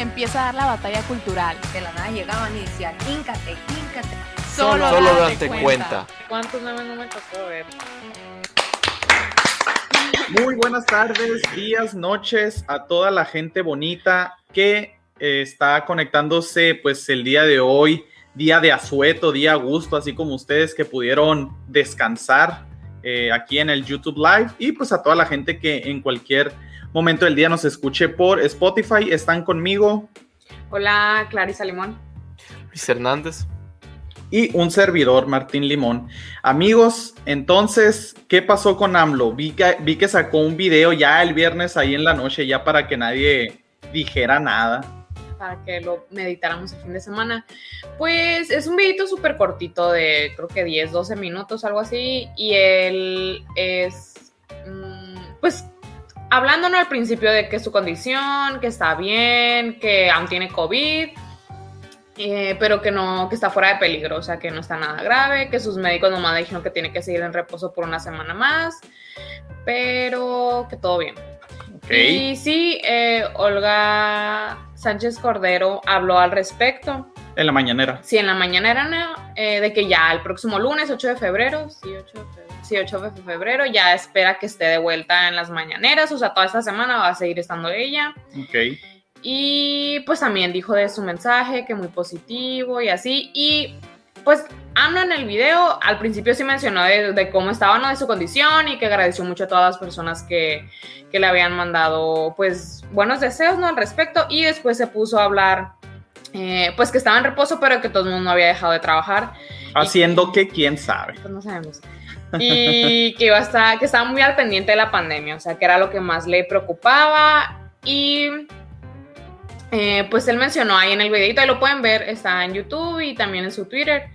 Empieza a dar la batalla cultural. De la nada llegaban y decían, híncate, híncate. Solo, Solo date date cuenta. cuenta. ¿Cuántos memes no me tocó ver? Muy buenas tardes, días, noches a toda la gente bonita que eh, está conectándose pues el día de hoy, día de asueto, día a gusto, así como ustedes que pudieron descansar eh, aquí en el YouTube Live y pues a toda la gente que en cualquier momento del día nos escuche por Spotify, están conmigo Hola, Clarisa Limón. Luis Hernández. y un servidor, Martín Limón. Amigos, entonces, ¿qué pasó con AMLO? Vi que, vi que sacó un video ya el viernes ahí en la noche, ya para que nadie dijera nada. para que lo meditáramos el fin de semana. Pues es un videito súper cortito de creo que 10, 12 minutos, algo así. Y él es, mm, pues, hablándonos al principio de que su condición, que está bien, que aún tiene COVID. eh, pero que no, que está fuera de peligro, o sea, que no está nada grave, que sus médicos nomás dijeron que tiene que seguir en reposo por una semana más, pero que todo bien. Ok. Y sí, eh, Olga Sánchez Cordero habló al respecto. En la mañanera. Sí, en la mañana era eh, de que ya el próximo lunes, 8 de febrero, sí 8 de febrero, sí, 8 de febrero, ya espera que esté de vuelta en las mañaneras, o sea, toda esta semana va a seguir estando ella. Ok. Y pues también dijo de su mensaje que muy positivo y así. Y pues AMLO en el video al principio sí mencionó de, de cómo estaba, ¿no? De su condición y que agradeció mucho a todas las personas que, que le habían mandado pues buenos deseos, ¿no? Al respecto. Y después se puso a hablar eh, pues que estaba en reposo pero que todo el mundo había dejado de trabajar. Haciendo que quién sabe. Pues no sabemos. Y que iba a estar, que estaba muy al pendiente de la pandemia, o sea, que era lo que más le preocupaba. Y eh, pues él mencionó ahí en el videito, ahí lo pueden ver, está en YouTube y también en su Twitter,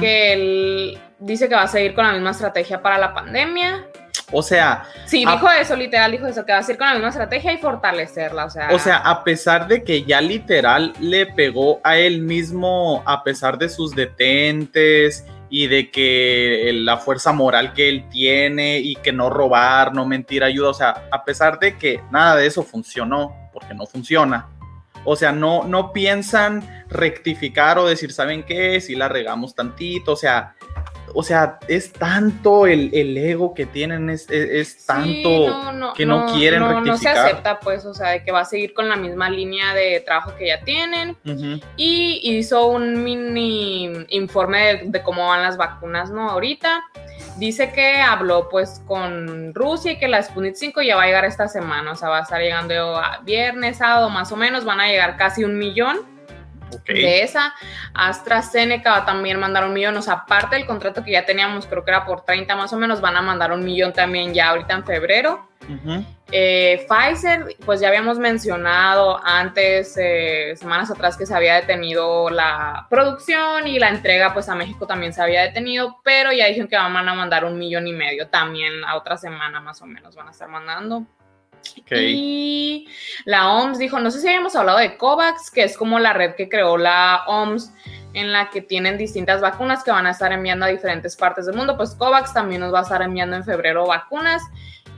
que él dice que va a seguir con la misma estrategia para la pandemia. O sea, Sí, dijo eso, literal, dijo eso, que va a seguir con la misma estrategia y fortalecerla, o sea. o sea, a pesar de que ya literal le pegó a él mismo, a pesar de sus detentes y de que la fuerza moral que él tiene y que no robar, no mentir ayuda, o sea, a pesar de que nada de eso funcionó, porque no funciona. O sea, no, no piensan rectificar o decir, ¿saben qué? Si la regamos tantito, o sea, o sea, es tanto el, el ego que tienen, es, es- es Sí, tanto que no quieren no, no se rectificar. acepta, pues, o sea, de que va a seguir con la misma línea de trabajo que ya tienen. Y hizo un mini informe de, de cómo van las vacunas, ¿no? Ahorita dice que habló pues con Rusia y que la Sputnik 5 ya va a llegar esta semana, o sea, va a estar llegando a viernes, sábado más o menos, van a llegar casi un millón Ok. de esa. AstraZeneca va a también mandar un millón, o sea, aparte del contrato que ya teníamos, creo que era por 30 más o menos, van a mandar un millón también ya ahorita en febrero. Eh, Pfizer, pues ya habíamos mencionado antes, eh, semanas atrás, que se había detenido la producción y la entrega, pues a México también se había detenido, pero ya dijeron que van a mandar un millón y medio también a otra semana más o menos, van a estar mandando. Ok. Y la OMS dijo, no sé si habíamos hablado de COVAX, que es como la red que creó la OMS en la que tienen distintas vacunas que van a estar enviando a diferentes partes del mundo. Pues COVAX también nos va a estar enviando en febrero vacunas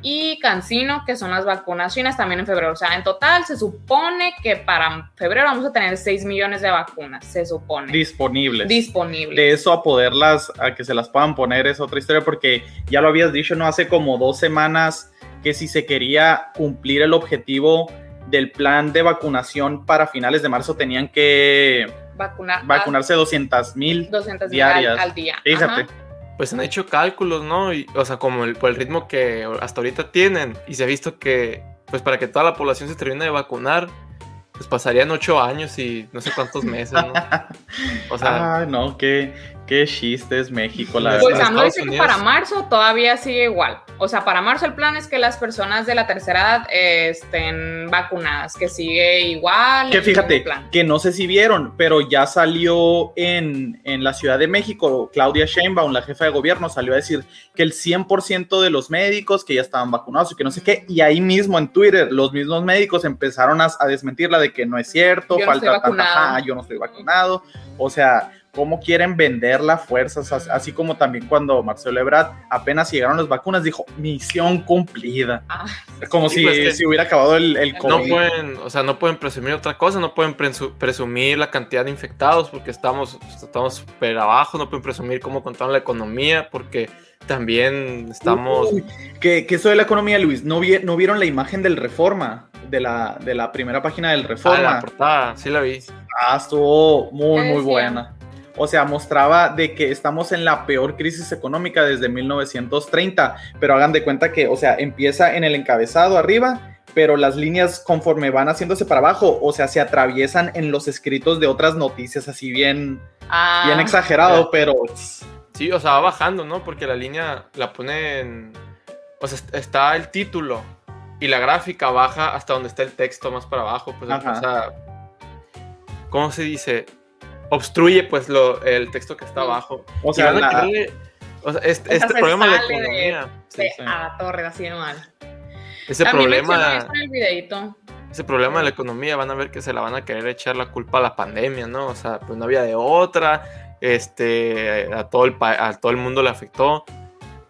y Cancino, que son las vacunas chinas, también en febrero. O sea, en total se supone que para febrero vamos a tener 6 millones de vacunas, se supone. Disponibles. disponibles. de eso a poderlas, a que se las puedan poner es otra historia, porque ya lo habías dicho, ¿no? Hace como dos semanas que si se quería cumplir el objetivo del plan de vacunación para finales de marzo tenían que Vacunar, vacunarse 200 mil. 200 diarias. al, al día. Fíjate. Ajá. Pues han hecho cálculos, ¿no? Y, o sea, como el, por el ritmo que hasta ahorita tienen. Y se ha visto que, pues para que toda la población se termine de vacunar, pues pasarían ocho años y no sé cuántos meses, ¿no? O sea, Ay, no, qué, Qué chiste es México, la Pues verdad. AMLO Estados dice que para marzo todavía sigue igual. O sea, para marzo el plan es que las personas de la tercera edad eh, estén vacunadas, que sigue igual. Que fíjate, que no sé si vieron, pero ya salió en, en la Ciudad de México, Claudia Sheinbaum, la jefa de gobierno, salió a decir que el 100% de los médicos que ya estaban vacunados y que no sé qué, y ahí mismo en Twitter los mismos médicos empezaron a, a desmentirla de que no es cierto, Yo no falta estoy tanta, ajá, yo no estoy vacunado, o sea, cómo quieren vender la fuerza, O sea, así como también cuando Marcelo Ebrard apenas llegaron las vacunas dijo, misión cumplida, Ah, como Sí, si, pues, que- si hubiera acabado el, el No No COVID. pueden, o sea, no pueden presumir otra cosa, no pueden presu- presumir la cantidad de infectados porque estamos estamos súper abajo, no pueden presumir cómo contaron la economía porque también estamos... Uy, que, que eso de la economía, Luis, ¿no, vi- no vieron la imagen del Reforma? De la, de la primera página del Ah, la Reforma. portada, sí la vi. Ah, estuvo muy, ¿Qué muy buena. O sea, mostraba de que estamos en la peor crisis económica desde 1930, pero hagan de cuenta que, o sea, empieza en el encabezado arriba, pero las líneas conforme van haciéndose para abajo, o sea, se atraviesan en los escritos de otras noticias, así bien, ah, bien exagerado, pero Sí, o sea, va bajando, ¿no? Porque la línea la ponen... O sea, est- está el título y la gráfica baja hasta donde está el texto más para abajo. Pues, o sea, ¿cómo se dice? Obstruye, pues, lo, el texto que está Sí. abajo. o sea, van a la- o sea, este, este se problema de la sale de- economía, sí, de- sí. a torre, así mal. ese También problema, en el ese problema de la economía, van a ver que se la van a querer echar la culpa a la pandemia, ¿no? O sea, pues no había de otra, este, a todo el, pa- a todo el mundo le afectó,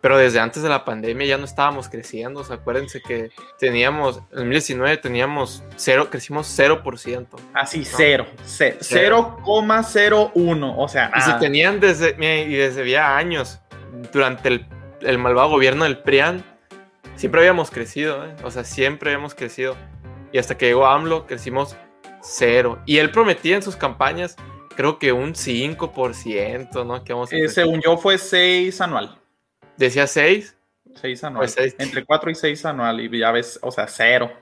pero desde antes de la pandemia ya no estábamos creciendo, o sea, acuérdense que teníamos, en 2019 teníamos cero, crecimos 0%. así cero, ce- 0,01, o sea, Y se nada. tenían desde, y desde ya años, durante el, el malvado gobierno del PRIAN, siempre habíamos crecido, ¿eh? o sea, siempre hemos crecido. Y hasta que llegó AMLO, crecimos cero. Y él prometía en sus campañas, creo que un 5%, ¿no? Que vamos a Eh, según yo fue 6 anual. Decía 6. 6 anual. Pues seis. Entre 4 y 6 anual. Y ya ves, o sea, cero.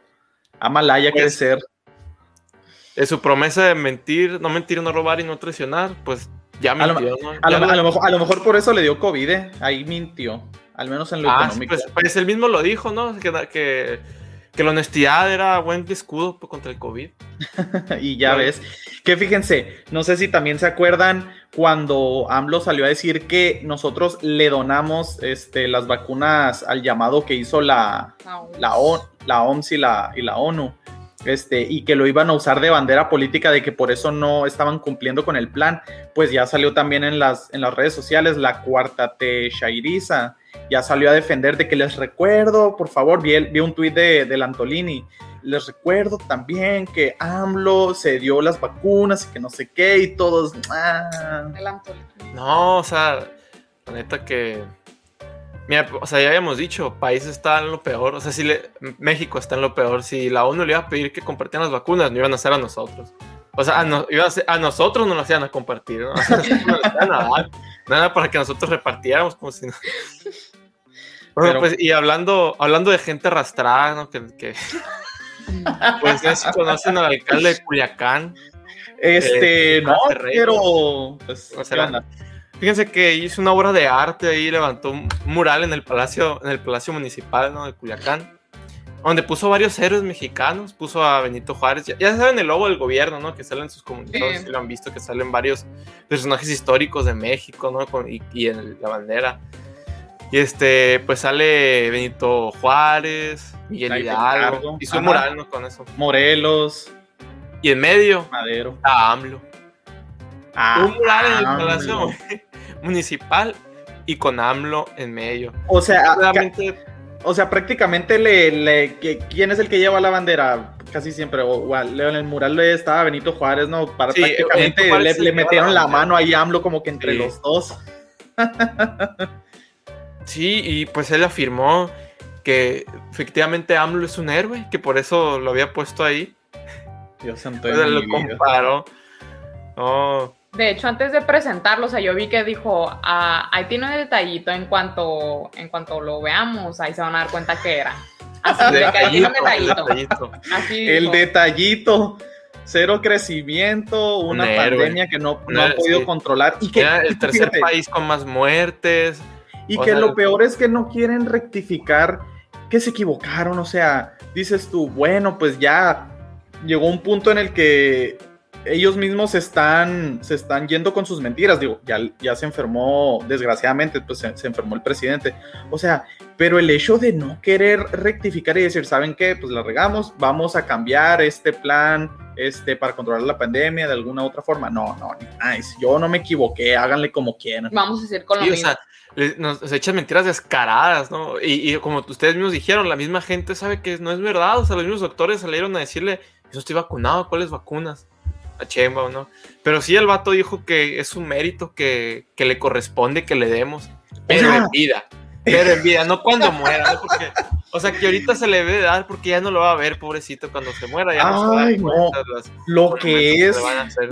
A Malaya Pues, crecer. De su promesa de mentir, no mentir, no robar y no traicionar, pues ya A lo- mintió, ¿no? A lo, la- a lo mejor, a lo mejor por eso le dio COVID, ¿eh? Ahí mintió. Al menos en lo Ah, económico. pues, pues él mismo lo dijo, ¿no? Que, que, que la honestidad era buen escudo contra el COVID. y ya ves. Que fíjense, no sé si también se acuerdan cuando AMLO salió a decir que nosotros le donamos este, las vacunas al llamado que hizo la, la, O- la OMS y la, y la ONU, este, y que lo iban a usar de bandera política, de que por eso no estaban cumpliendo con el plan, pues ya salió también en las, en las redes sociales la cuarta T. Shairiza, ya salió a defender de que les recuerdo, por favor, vi, el- vi un tuit de, del Antolini, les recuerdo también que AMLO se dio las vacunas y que no sé qué, y todos... ah. No, o sea, la neta que. Mira, o sea, ya habíamos dicho, país está en lo peor. O sea, si le- México está en lo peor. Si la ONU le iba a pedir que compartieran las vacunas, no iban a hacer a nosotros. O sea, a, no- iba a, ser- a nosotros no las iban a compartir, ¿no? A dar. Nada para que nosotros repartiéramos como si no. Bueno, Pero- pues, y hablando, hablando de gente arrastrada, ¿no? Que, que- pues ya si conocen al alcalde de Culiacán. Este, Eh, no, Monterrey, pero... Pues, O ¿qué sea? Fíjense que hizo una obra de arte ahí, levantó un mural en el palacio, en el palacio municipal ¿no? de Culiacán, donde puso varios héroes mexicanos, puso a Benito Juárez, ya, ya saben el logo del gobierno, ¿no? Que salen sus comunicados, Sí. si lo han visto, que salen varios personajes históricos de México, ¿no? Con- y, y en la bandera. Y este, pues sale Benito Juárez, Miguel Hidalgo, hizo un mural, ¿no? Con eso. Morelos, Y en medio, Madero. está AMLO. Ah, un mural en el AMLO. palacio municipal y con AMLO en medio. O sea, Realmente, o sea, prácticamente le, le- que- ¿quién es el que lleva la bandera? Casi siempre, o, o en el mural le estaba Benito Juárez, ¿no? Para, Sí, prácticamente le, metieron la mano ahí a AMLO como que entre Sí. los dos. sí, y pues él afirmó que efectivamente AMLO es un héroe, que por eso lo había puesto ahí. Dios santo. Lo comparó. No, De hecho, antes de presentarlo, o sea, yo vi que dijo, ah, ahí tiene un detallito en cuanto, en cuanto lo veamos, ahí se van a dar cuenta que era. Así de que ahí tiene un detallito. detallito. Así El dijo. detallito. cero crecimiento, una pandemia que no, no han podido sí. controlar. Y que, Era el tercer fíjate, país con más muertes. Y que sea, lo peor es que no quieren rectificar que se equivocaron. O sea, dices tú, bueno, pues ya llegó un punto en el que ellos mismos se están, se están yendo con sus mentiras. Digo, ya, ya se enfermó, desgraciadamente, pues se, se enfermó el presidente. O sea, pero el hecho de no querer rectificar y decir, ¿saben qué? Pues la regamos, vamos a cambiar este plan este, para controlar la pandemia de alguna otra forma. No, no, nice. Yo no me equivoqué, háganle como quieran. Vamos a hacer con lo Sí, o mismo. sea, le- nos, se echan mentiras descaradas, ¿no? Y, y como ustedes mismos dijeron, la misma gente sabe que no es verdad. O sea, los mismos doctores salieron a decirle, yo estoy vacunado, ¿cuáles vacunas? A Chemba, ¿no? Pero sí, el vato dijo que es un mérito que, que le corresponde que le demos, pero en vida. Pero en vida, no cuando muera, ¿no? Porque, o sea, que ahorita se le debe dar porque ya no lo va a ver, pobrecito, cuando se muera. Ya no se va a dar Ay, no. de las Lo que es,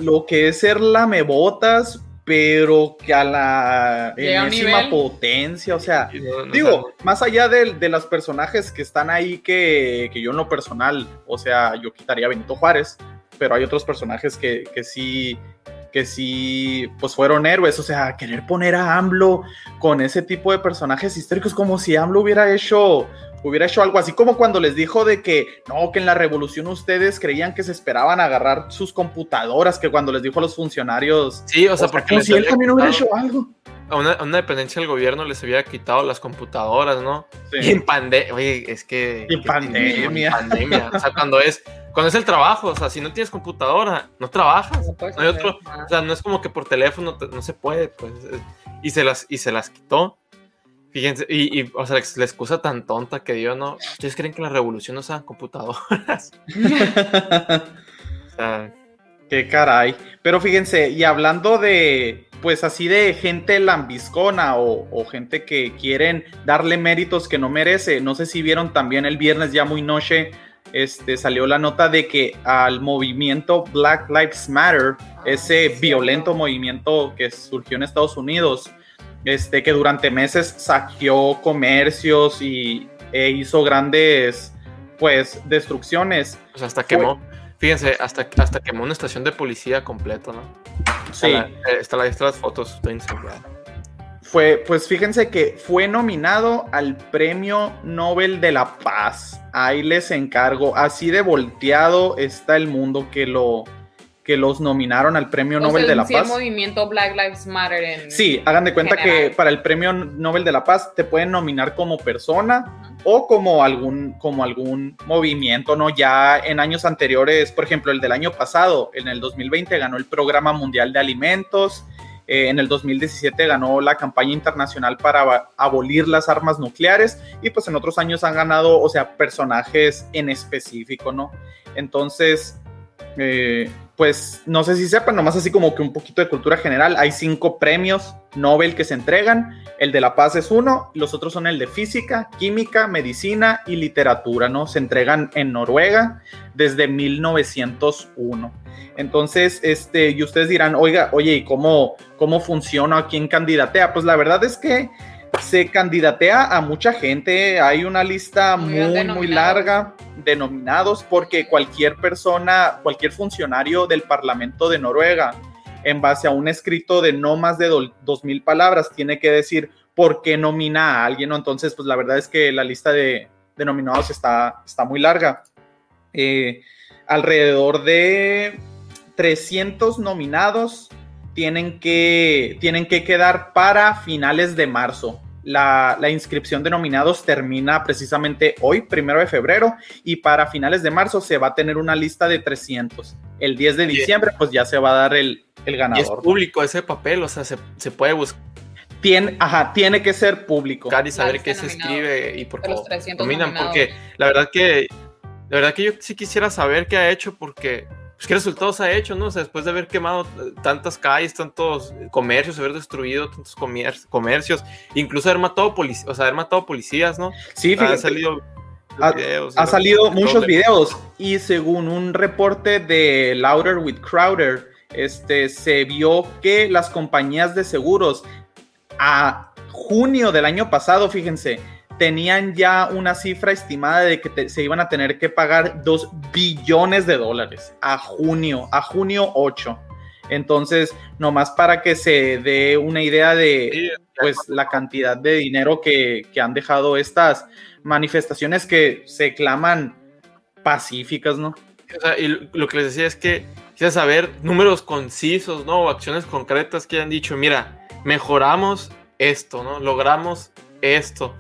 lo que es ser lamebotas, pero que a la enésima potencia, o sea, no- no digo, sabe- más allá de, de los personajes que están ahí que, que yo en lo personal, o sea, yo quitaría a Benito Juárez, pero hay otros personajes que, que sí, que sí, pues fueron héroes, o sea, querer poner a AMLO con ese tipo de personajes históricos como si AMLO hubiera hecho hubiera hecho algo así como cuando les dijo de que no, que en la revolución ustedes creían que se esperaban agarrar sus computadoras, que cuando les dijo a los funcionarios, Sí, o sea, o sea, porque como si él también hubiera hecho algo. A una, a una dependencia del gobierno les había quitado las computadoras, ¿no? Y en pandemia, oye, es que... Y en pandemia. en pandemia. O sea, cuando es, cuando es el trabajo, o sea, si no tienes computadora, no trabajas. No puedes No hay hacer otro, nada. o sea, no es como que por teléfono te- no se puede, pues. Y se las, y se las quitó. Fíjense, y, y, o sea, la excusa tan tonta que dio, ¿no? ¿Ustedes creen que en la revolución no usaban computadoras? O sea, Qué caray. Pero fíjense, y hablando de, pues así de gente lambiscona o, o gente que quieren darle méritos que no merece, no sé si vieron también el viernes ya muy noche, este, salió la nota de que al movimiento Black Lives Matter, ese cierto. violento movimiento que surgió en Estados Unidos, este, que durante meses saqueó comercios y e hizo grandes, pues, destrucciones. pues hasta Fue- quemó. Fíjense, hasta, hasta quemó una estación de policía completo, ¿no? Está Sí. la- eh, está la, las fotos, está enseñado. Fue, pues fíjense que fue nominado al Premio Nobel de la Paz. Ahí les encargo. Así de volteado está el mundo que lo que los nominaron al Premio O sea, Nobel de la sí, el Paz. movimiento Black Lives Matter en... Sí, hagan de cuenta general. que para el Premio Nobel de la Paz te pueden nominar como persona o como algún, como algún movimiento, ¿no? Ya en años anteriores, por ejemplo, el del año pasado, en el 2020 ganó el Programa Mundial de Alimentos, eh, en el 2017 ganó la campaña internacional para abolir las armas nucleares y pues en otros años han ganado, o sea, personajes en específico, ¿no? Entonces, eh, pues no sé si sepan, nomás así como que un poquito de cultura general, hay cinco premios Nobel que se entregan, el de la paz es uno, los otros son el de física, química, medicina y literatura, ¿no? Se entregan en Noruega desde 1901. Entonces, este, y ustedes dirán, oiga, oye, ¿y cómo, cómo funciona? ¿A quién candidatea? Pues la verdad es que se candidatea a mucha gente, hay una lista Muy muy, larga de nominados porque cualquier persona, cualquier funcionario del Parlamento de Noruega, en base a un escrito de no más de do- dos mil palabras, tiene que decir por qué nomina a alguien. Entonces, pues la verdad es que la lista de, de nominados está, está muy larga. Eh, alrededor de 300 nominados tienen que, tienen que quedar para finales de marzo. La, la inscripción de nominados termina precisamente hoy, primero de febrero, y para finales de marzo se va a tener una lista de 300. El 10 de diciembre, pues ya se va a dar el, el Y es ganador. público ese papel, o sea, se, se puede buscar Tiene, ajá, tiene que ser público. y saber qué se escribe y por qué 300 nominan, nominados. porque la verdad que la verdad que yo sí quisiera saber qué ha hecho porque pues qué resultados ha hecho, ¿no? O sea, después de haber quemado tantas calles, tantos comercios, haber destruido tantos comer- comercios, incluso haber matado policías, o sea, haber matado policías, ¿no? Sí, Han fíjate, salido Ha- videos, ha salido muchos videos y según un reporte de Louder with Crowder, este, se vio que las compañías de seguros a junio del año pasado, fíjense, tenían ya una cifra estimada de que te- se iban a tener que pagar 2 billones de dólares a junio, a junio 8. Entonces, nomás para que se dé una idea de pues la cantidad de dinero que, que han dejado estas manifestaciones que se claman pacíficas, ¿no? O sea, y lo que les decía es que quisiera saber números concisos, ¿no? O acciones concretas que hayan dicho, mira, mejoramos esto, ¿no? Logramos esto.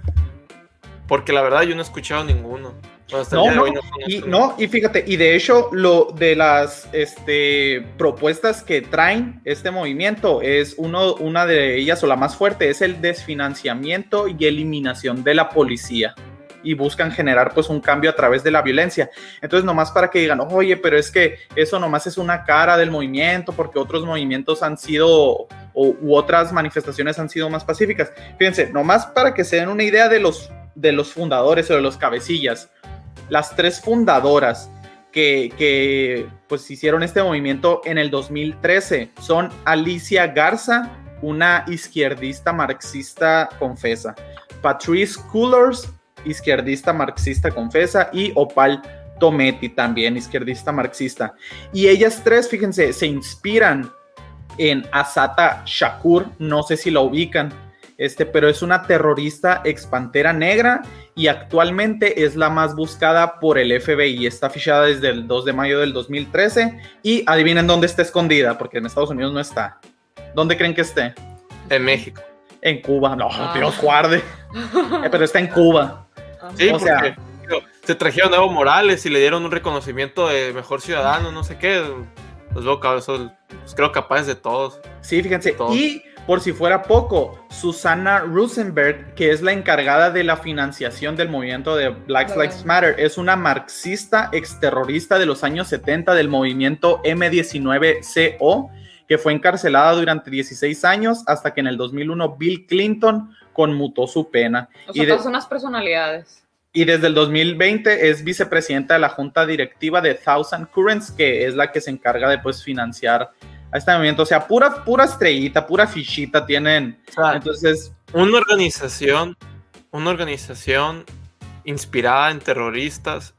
Porque la verdad yo no he escuchado ninguno. No, no, conozco Y, no, y fíjate, y de hecho, lo de las este, propuestas que traen este movimiento es uno, una de ellas, o la más fuerte, es el desfinanciamiento y eliminación de la policía. Y buscan generar pues un cambio a través de la violencia. Entonces, nomás para que digan, oye, pero es que eso nomás es una cara del movimiento, porque otros movimientos han sido, o, u otras manifestaciones han sido más pacíficas. Fíjense, nomás para que se den una idea de los, de los fundadores o de los cabecillas las tres fundadoras que, que, pues hicieron este movimiento en el 2013 son Alicia Garza, una izquierdista marxista confesa, Patrice Coolers, izquierdista marxista confesa, y Opal Tometi, también izquierdista marxista. Y ellas tres, fíjense, se inspiran en Asata Shakur, no sé si la ubican, este, pero es una terrorista expantera negra y actualmente es la más buscada por el FBI. Está fichada desde el 2 de mayo del 2013 y adivinen dónde está escondida, porque en Estados Unidos no está. ¿Dónde creen que esté? En México. En Cuba. No, Ah. Dios guarde. Eh, pero está en Cuba. Sí, O porque sea- digo, se trajeron a Evo Morales y le dieron un reconocimiento de mejor ciudadano, no sé qué. Los veo, son, pues, creo capaces de todos. Sí, fíjense. Y por si fuera poco, Susana Rosenberg, que es la encargada de la financiación del movimiento de Black Claro. Lives Matter, es una marxista exterrorista de los años 70 del movimiento M19CO, que fue encarcelada durante 16 años hasta que en el 2001 Bill Clinton conmutó su pena. O Y sea, de- todas unas personalidades. Y desde el 2020 es vicepresidenta de la junta directiva de Thousand Currents, que es la que se encarga de pues financiar a este movimiento. O sea, pura, pura estrellita, pura fichita tienen. O sea, Entonces, una organización, una organización inspirada en terroristas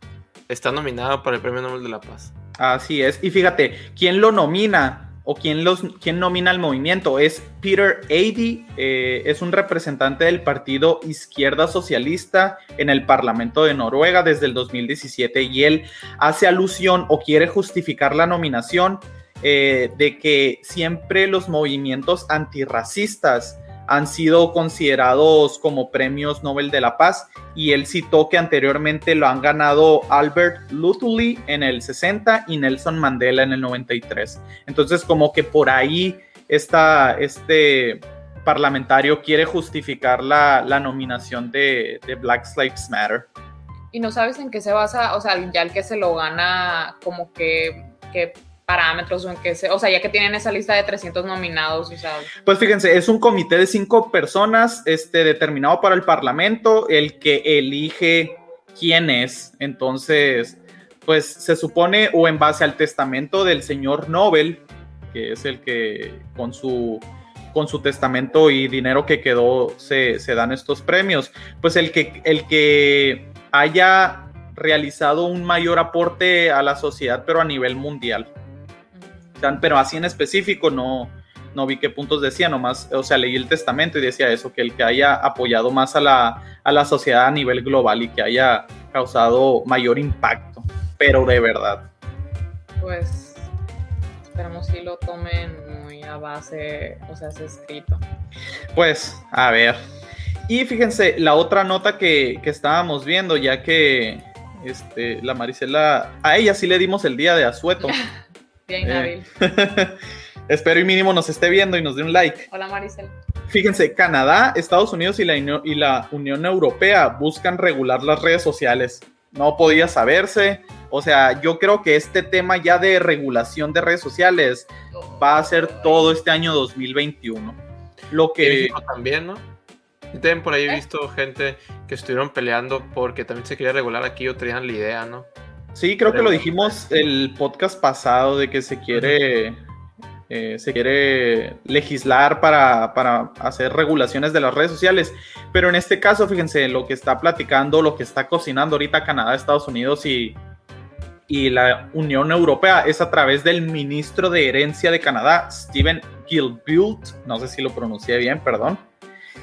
está nominada para el Premio Nobel de la Paz. así es. Y fíjate, ¿quién lo nomina? O quién, los, quién nomina al movimiento. Es Peter Ady, eh, es un representante del partido Izquierda Socialista en el Parlamento de Noruega desde el 2017 y él hace alusión o quiere justificar la nominación eh, de que siempre los movimientos antirracistas han sido considerados como premios Nobel de la Paz y él citó que anteriormente lo han ganado Albert Luthuli en el 60 y Nelson Mandela en el 93. Entonces como que por ahí esta, este parlamentario quiere justificar la, nominación de, de Black Lives Matter. Y no sabes en qué se basa, o sea, ya el que se lo gana, como que, qué parámetros o en qué se, o sea, ya que tienen esa lista de 300 nominados, Pues fíjense, es un comité de cinco personas este, determinado para el Parlamento, el que elige quién es. Entonces, pues se supone, o en base al testamento del señor Nobel, que es el que con su, con su testamento y dinero que quedó se, se dan estos premios, pues el que, el que haya realizado un mayor aporte a la sociedad, pero a nivel mundial. Pero así en específico no, no vi qué puntos decía, nomás, o sea, leí el testamento y decía eso, que el que haya apoyado más a la, a la sociedad a nivel global y que haya causado mayor impacto, pero de verdad. pues esperamos si lo tomen muy a base, o sea, es escrito. Pues, a ver. Y fíjense, la otra nota que, que estábamos viendo, ya que este, la Marisela, a ella sí le dimos el día de asueto. Bien, Eh. hábil. Espero y mínimo nos esté viendo y nos dé un like. Hola Maricel. Fíjense, Canadá, Estados Unidos y la, y la Unión Europea buscan regular las redes sociales. No podía saberse. O sea, yo creo que este tema ya de regulación de redes sociales va a ser todo este año 2021. Lo que... México también, ¿no? También por ahí he visto gente que estuvieron peleando porque también se quería regular aquí o traían la idea, ¿no? Sí, creo que lo dijimos el podcast pasado de que se quiere eh, se quiere legislar para, para hacer regulaciones de las redes sociales. Pero en este caso, fíjense, lo que está platicando, lo que está cocinando ahorita Canadá, Estados Unidos y, y la Unión Europea es a través del ministro de Herencia de Canadá, Stephen Gilbult, no sé si lo pronuncié bien, perdón,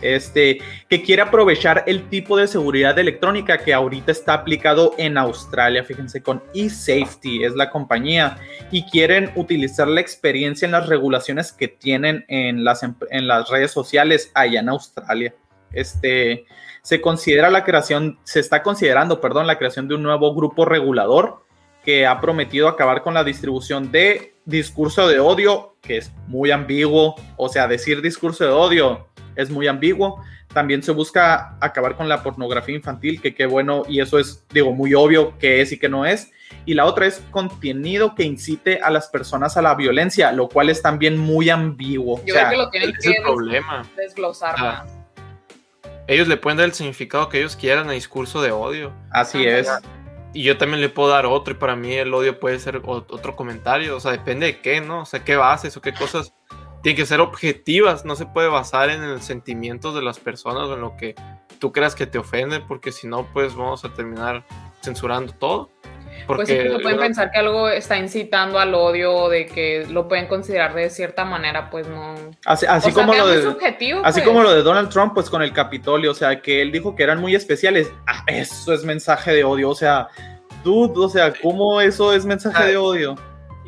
este, que quiere aprovechar el tipo de seguridad electrónica que ahorita está aplicado en Australia, fíjense, con eSafety es la compañía, y quieren utilizar la experiencia en las regulaciones que tienen en las, em, en las redes sociales allá en Australia. Este, se considera la creación, se está considerando, perdón, la creación de un nuevo grupo regulador que ha prometido acabar con la distribución de discurso de odio, que es muy ambiguo, o sea, decir discurso de odio es muy ambiguo. También se busca acabar con la pornografía infantil, que qué bueno, y eso es, digo, muy obvio que es y que no es. Y la otra es contenido que incite a las personas a la violencia, lo cual es también muy ambiguo. Yo O sea, creo que lo tienen que el problema. des- desglosar Ah. más. Ellos le pueden dar el significado que ellos quieran a discurso de odio. así Ah, es. Y yo también le puedo dar otro, y para mí el odio puede ser otro comentario. O sea, depende de qué, ¿no? O sea, qué bases o qué cosas tienen que ser objetivas. No se puede basar en los sentimientos de las personas o en lo que tú creas que te ofende, porque si no, pues vamos a terminar censurando todo. Porque Pues sí, pero pueden pensar que algo está incitando al odio o de que lo pueden considerar de cierta manera, pues no. Así, así o sea, como lo de... subjetivo, Así pues. como lo de Donald Trump, pues con el Capitolio, o sea, que él dijo que eran muy especiales. Ah, eso es mensaje de odio, o sea, dude, o sea, ¿cómo eso es mensaje de odio?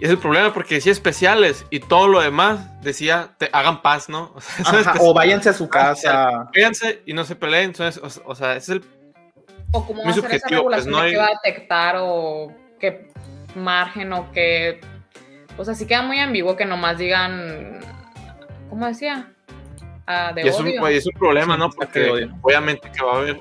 Y es el problema porque decía especiales y todo lo demás decía te hagan paz, ¿no? O sea, Ajá, o váyanse a su casa. Véanse y no se peleen. Entonces, o, o sea, ese es el O cómo va a ser esa pues, regulación no de hay- qué va a detectar o qué margen o qué. O sea, sí queda muy ambiguo que nomás digan. ¿Cómo decía? Ah, de y es un, es un problema, ¿no? Porque obviamente que va a haber,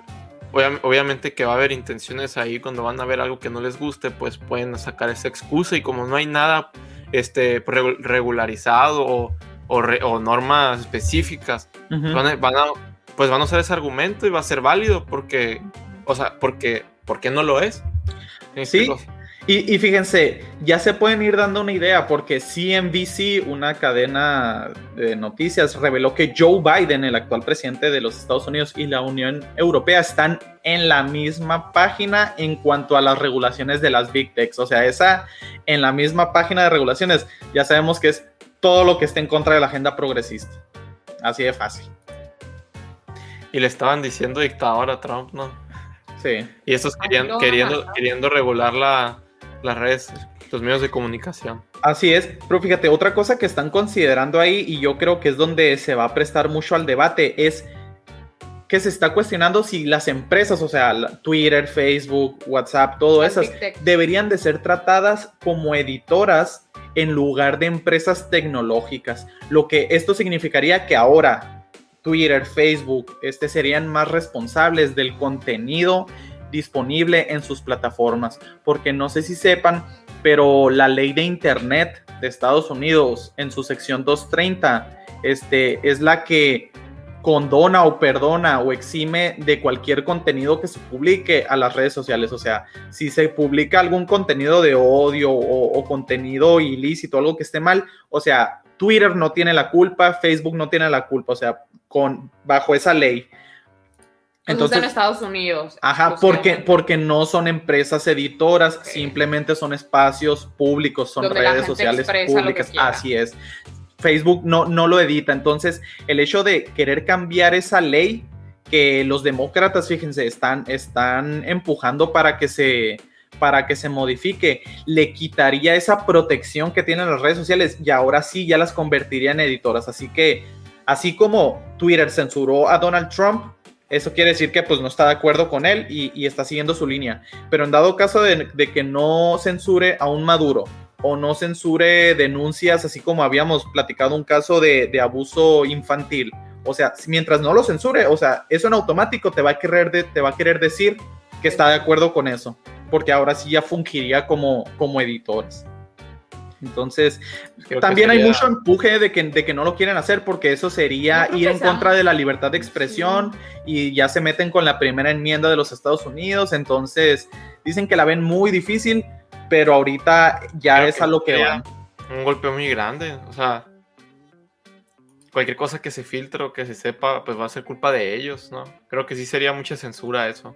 obviamente que va a haber intenciones ahí cuando van a ver algo que no les guste, pues pueden sacar esa excusa y como no hay nada este regu- regularizado o, o re- o normas específicas, van a, van a- pues van a usar ese argumento y va a ser válido porque, o sea, porque, porque no lo es. ¿Me Sí. Y, y fíjense, ya se pueden ir dando una idea porque CNBC, una cadena de noticias, reveló que Joe Biden, el actual presidente de los Estados Unidos y la Unión Europea, están en la misma página en cuanto a las regulaciones de las Big Techs. O sea, esa en la misma página de regulaciones, ya sabemos que es todo lo que esté en contra de la agenda progresista. Así de fácil. Y le estaban diciendo dictador a Trump, ¿no? Sí. Y estos querían, no, queriendo, queriendo regular la, las redes, los medios de comunicación. Así es, pero fíjate, otra cosa que están considerando ahí, y yo creo que es donde se va a prestar mucho al debate, es que se está cuestionando si las empresas, o sea, Twitter, Facebook, WhatsApp, todo Las esas, deberían de ser tratadas como editoras en lugar de empresas tecnológicas. Lo que esto significaría que ahora Twitter, Facebook, este serían más responsables del contenido disponible en sus plataformas, porque no sé si sepan, pero la ley de internet de Estados Unidos en su sección 230 este es la que condona o perdona o exime de cualquier contenido que se publique a las redes sociales. O sea, si se publica algún contenido de odio o, contenido ilícito, algo que esté mal, o sea, Twitter no tiene la culpa, Facebook no tiene la culpa, o sea, con, bajo esa ley. Entonces, en Estados Unidos. Ajá, porque, porque no son empresas editoras, Ok. simplemente son espacios públicos, son Donde redes sociales públicas. Así es. Facebook no, no lo edita. Entonces, el hecho de querer cambiar esa ley que los demócratas, fíjense, están, están empujando para que se para que se modifique, le quitaría esa protección que tienen las redes sociales y ahora sí ya las convertiría en editoras. Así que, así como Twitter censuró a Donald Trump, eso quiere decir que pues no está de acuerdo con él y, está siguiendo su línea. Pero en dado caso de, que no censure a un Maduro o no censure denuncias, así como habíamos platicado un caso de, abuso infantil, o sea, mientras no lo censure, o sea, eso en automático te va a querer, te va a querer decir que está de acuerdo con eso, porque ahora sí ya fungiría como, como editores. Entonces, Creo también hay mucho empuje de que, de que no lo quieren hacer porque eso sería No ir en contra de la libertad de expresión y ya se meten con la primera enmienda de los Estados Unidos. Entonces, dicen que la ven muy difícil, pero ahorita ya Creo es que a lo que van. un golpe muy grande. O sea, cualquier cosa que se filtre o que se sepa, pues va a ser culpa de ellos, ¿no? Creo que sí sería mucha censura eso.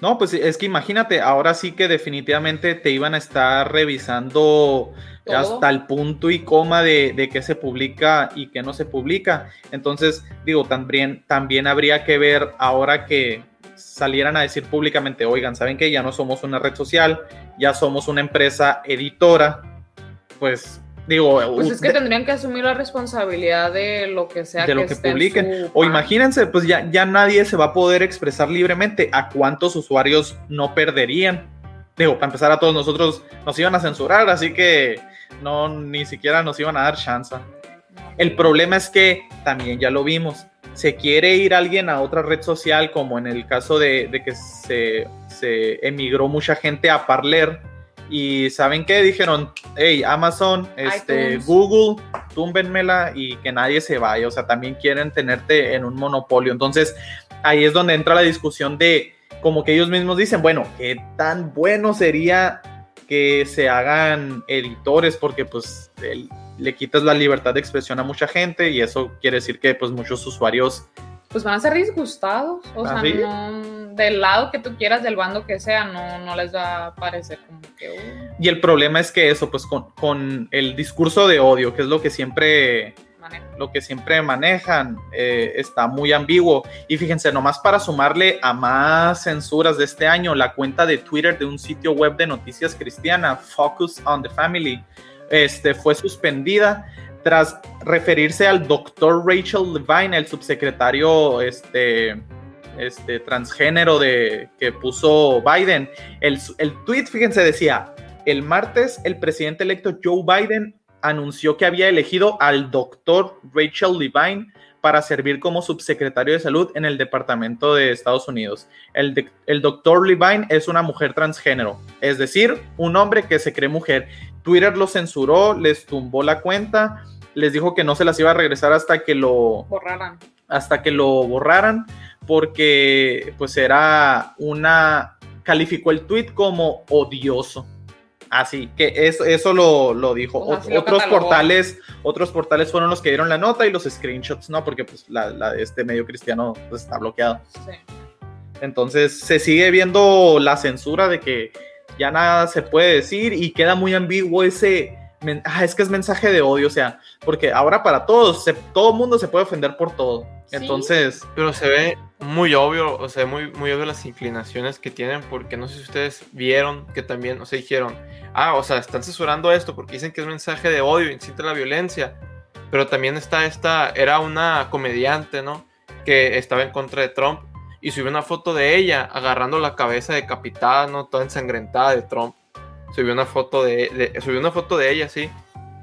No, pues es que imagínate, ahora sí que definitivamente te iban a estar revisando Todo. hasta el punto y coma de, de qué se publica y qué no se publica. Entonces, digo, también, también habría que ver ahora que salieran a decir públicamente, oigan, ¿saben que Ya no somos una red social, ya somos una empresa editora. Pues, digo, Pues es que de- tendrían que asumir la responsabilidad de lo que sea de lo que esté en publiquen. O imagínense, pues ya, ya nadie se va a poder expresar libremente. ¿A cuántos usuarios no perderían? Digo, para empezar, a todos nosotros nos iban a censurar, así que no, ni siquiera nos iban a dar chance. El problema es que también ya lo vimos. Se quiere ir alguien a otra red social, como en el caso de, de que se, se emigró mucha gente a Parler. Y ¿saben qué? Dijeron, hey, Amazon, este, iTunes. Google, túmbenmela y que nadie se vaya. O sea, también quieren tenerte en un monopolio. Entonces, ahí es donde entra la discusión de, como que ellos mismos dicen, bueno, ¿qué tan bueno sería que se hagan editores? Porque pues el- le quitas la libertad de expresión a mucha gente y eso quiere decir que pues muchos usuarios Pues van a ser disgustados. O sea, ¿Ah, sí? no, del lado que tú quieras, del bando que sea, no, no les va a parecer como que. uh, y el problema es que eso pues con, con el discurso de odio que es lo que siempre lo que siempre manejan eh, está muy ambiguo. Y fíjense, nomás para sumarle a más censuras de este año, la cuenta de Twitter de un sitio web de noticias cristiana, Focus on the Family, este, fue suspendida tras referirse al doctor Rachel Levine, el subsecretario este, este, transgénero de, que puso Biden. El, el tweet, fíjense, decía, el martes el presidente electo Joe Biden anunció que había elegido al doctor Rachel Levine para servir como subsecretario de salud en el Departamento de Estados Unidos. El, de- el doctor Levine es una mujer transgénero, es decir, un hombre que se cree mujer. Twitter lo censuró, les tumbó la cuenta, les dijo que no se las iba a regresar hasta que lo, Borraran. hasta que lo borraran porque pues era una calificó el tweet como odioso así que eso, eso lo, lo dijo Ot- lo otros portales otros portales fueron los que dieron la nota y los screenshots no porque pues la, la de este medio cristiano pues, está bloqueado Sí. entonces se sigue viendo la censura de que ya nada se puede decir y queda muy ambiguo ese... ah, es que es mensaje de odio, o sea, porque ahora para todos, se- todo el mundo se puede ofender por todo. Sí. Entonces, Pero se ve muy obvio, o sea, muy, muy obvio las inclinaciones que tienen, porque no sé si ustedes vieron que también, o sea, dijeron, ah, o sea, están censurando esto porque dicen que es mensaje de odio, incita a la violencia, pero también está esta, era una comediante, ¿no? Que estaba en contra de Trump y subió una foto de ella agarrando la cabeza decapitada, ¿no? Toda ensangrentada de Trump. Subió una foto de, de- subió una foto de ella, sí.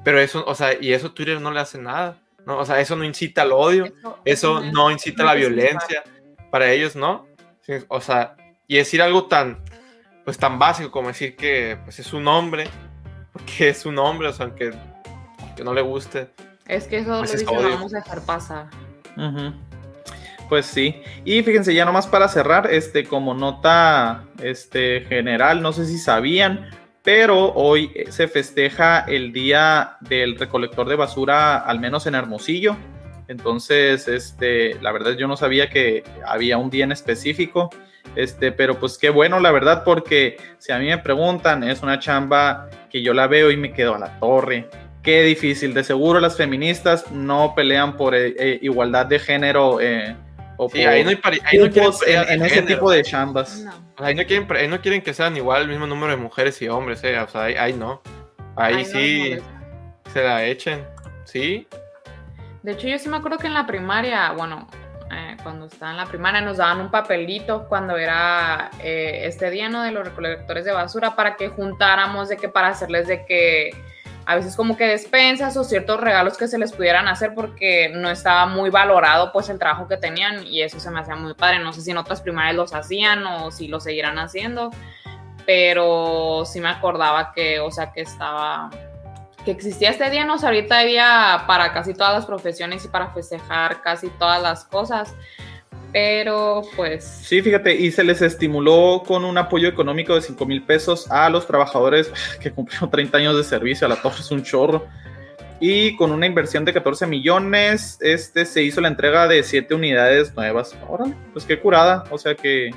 Pero eso, o sea, y eso Twitter no le hace nada, ¿no? O sea, eso no incita al odio. Eso no incita a la violencia para ellos, ¿no? O sea, y decir algo tan, pues tan básico como decir que pues es un hombre, porque es un hombre, o sea, aunque que no le guste. Es que eso Pues lo es odio. vamos a dejar pasar. pues sí. Y fíjense, ya nomás para cerrar, este, como nota este, general, no sé si sabían, pero hoy se festeja el día del recolector de basura, al menos en Hermosillo. Entonces, este, la verdad yo no sabía que había un día en específico. Este, pero pues qué bueno, la verdad, porque si a mí me preguntan, es una chamba que yo la veo y me quedo a la torre. Qué difícil. De seguro las feministas no pelean por eh, eh, igualdad de género eh, o Sí, por ahí no hay ahí no quieren en, en ese género. tipo de chambas. No. O sea, ahí no quieren, ahí no quieren que sean igual el mismo número de mujeres y hombres, eh, o sea, ahí, ahí no. Ahí les sí se la echen, ¿sí? De hecho, yo sí me acuerdo que en la primaria, bueno, eh, cuando estaba en la primaria nos daban un papelito cuando era eh, este día, ¿no? De los recolectores de basura para que juntáramos de que para hacerles de que a veces como que despensas o ciertos regalos que se les pudieran hacer porque no estaba muy valorado pues el trabajo que tenían y eso se me hacía muy padre. No sé si en otras primarias los hacían o si lo seguirán haciendo, pero sí me acordaba que, o sea, que estaba que existía este día, no sé, ahorita hay día para casi todas las profesiones y para festejar casi todas las cosas, Pero pues Sí, fíjate, y se les estimuló con un apoyo económico de 5 mil pesos a los trabajadores que cumplieron 30 años de servicio, a la torre es un chorro. Y con una inversión de 14 millones, este se hizo la entrega de 7 unidades nuevas. Órale, pues qué curada, o sea que,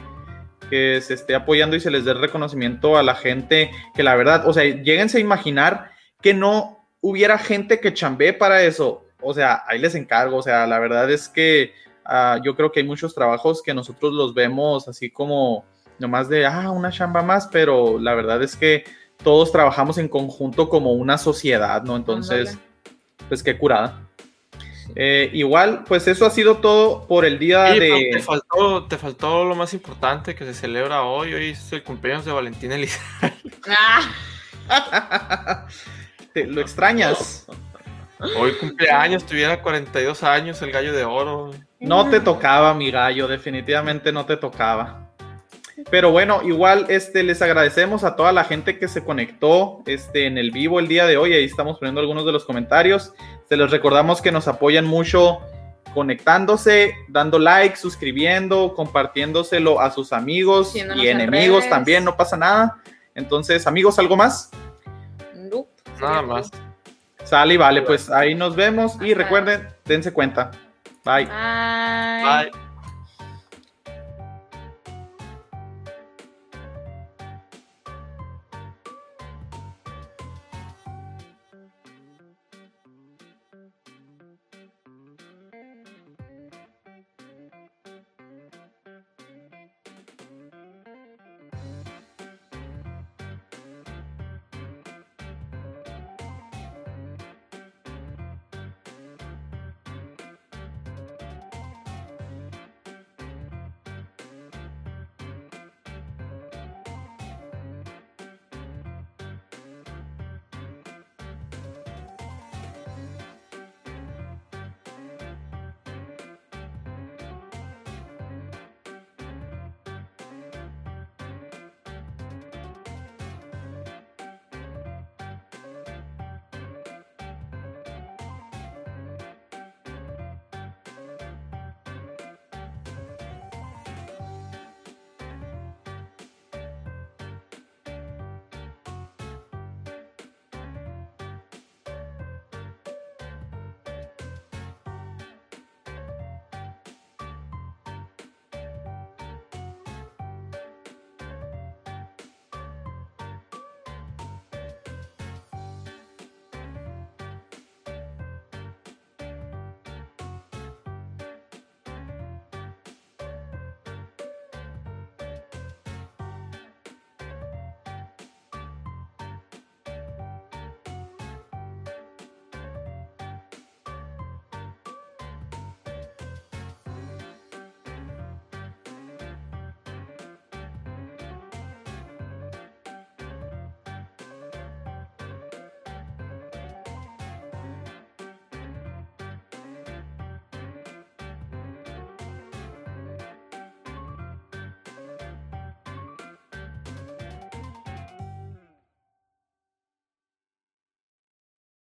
que se esté apoyando y se les dé reconocimiento a la gente que la verdad, o sea, lléguense a imaginar que no hubiera gente que chambee para eso. O sea, ahí les encargo, o sea, la verdad es que Ah, yo creo que hay muchos trabajos que nosotros los vemos así como nomás de, ah, una chamba más, pero la verdad es que todos trabajamos en conjunto como una sociedad, ¿no? Entonces, pues qué curada. Eh, igual, pues eso ha sido todo por el día Sí, pero te de... faltó, te faltó lo más importante que se celebra hoy. Hoy es el cumpleaños de Valentín Elizalde. ah, Te- ¿Lo extrañas? Hoy cumpleaños, tuviera 42 años, el gallo de oro. No te tocaba, mi gallo, definitivamente no te tocaba. Pero bueno, igual este, les agradecemos a toda la gente que se conectó este, en el vivo el día de hoy. Ahí estamos poniendo algunos de los comentarios. Se les recordamos que nos apoyan mucho conectándose, dando like, suscribiendo, compartiéndoselo a sus amigos y en enemigos redes. también, no pasa nada. Entonces, amigos, ¿algo más? Nada más. Sale y vale, pues ahí nos vemos y recuerden, dense cuenta. Bye. Bye. Bye.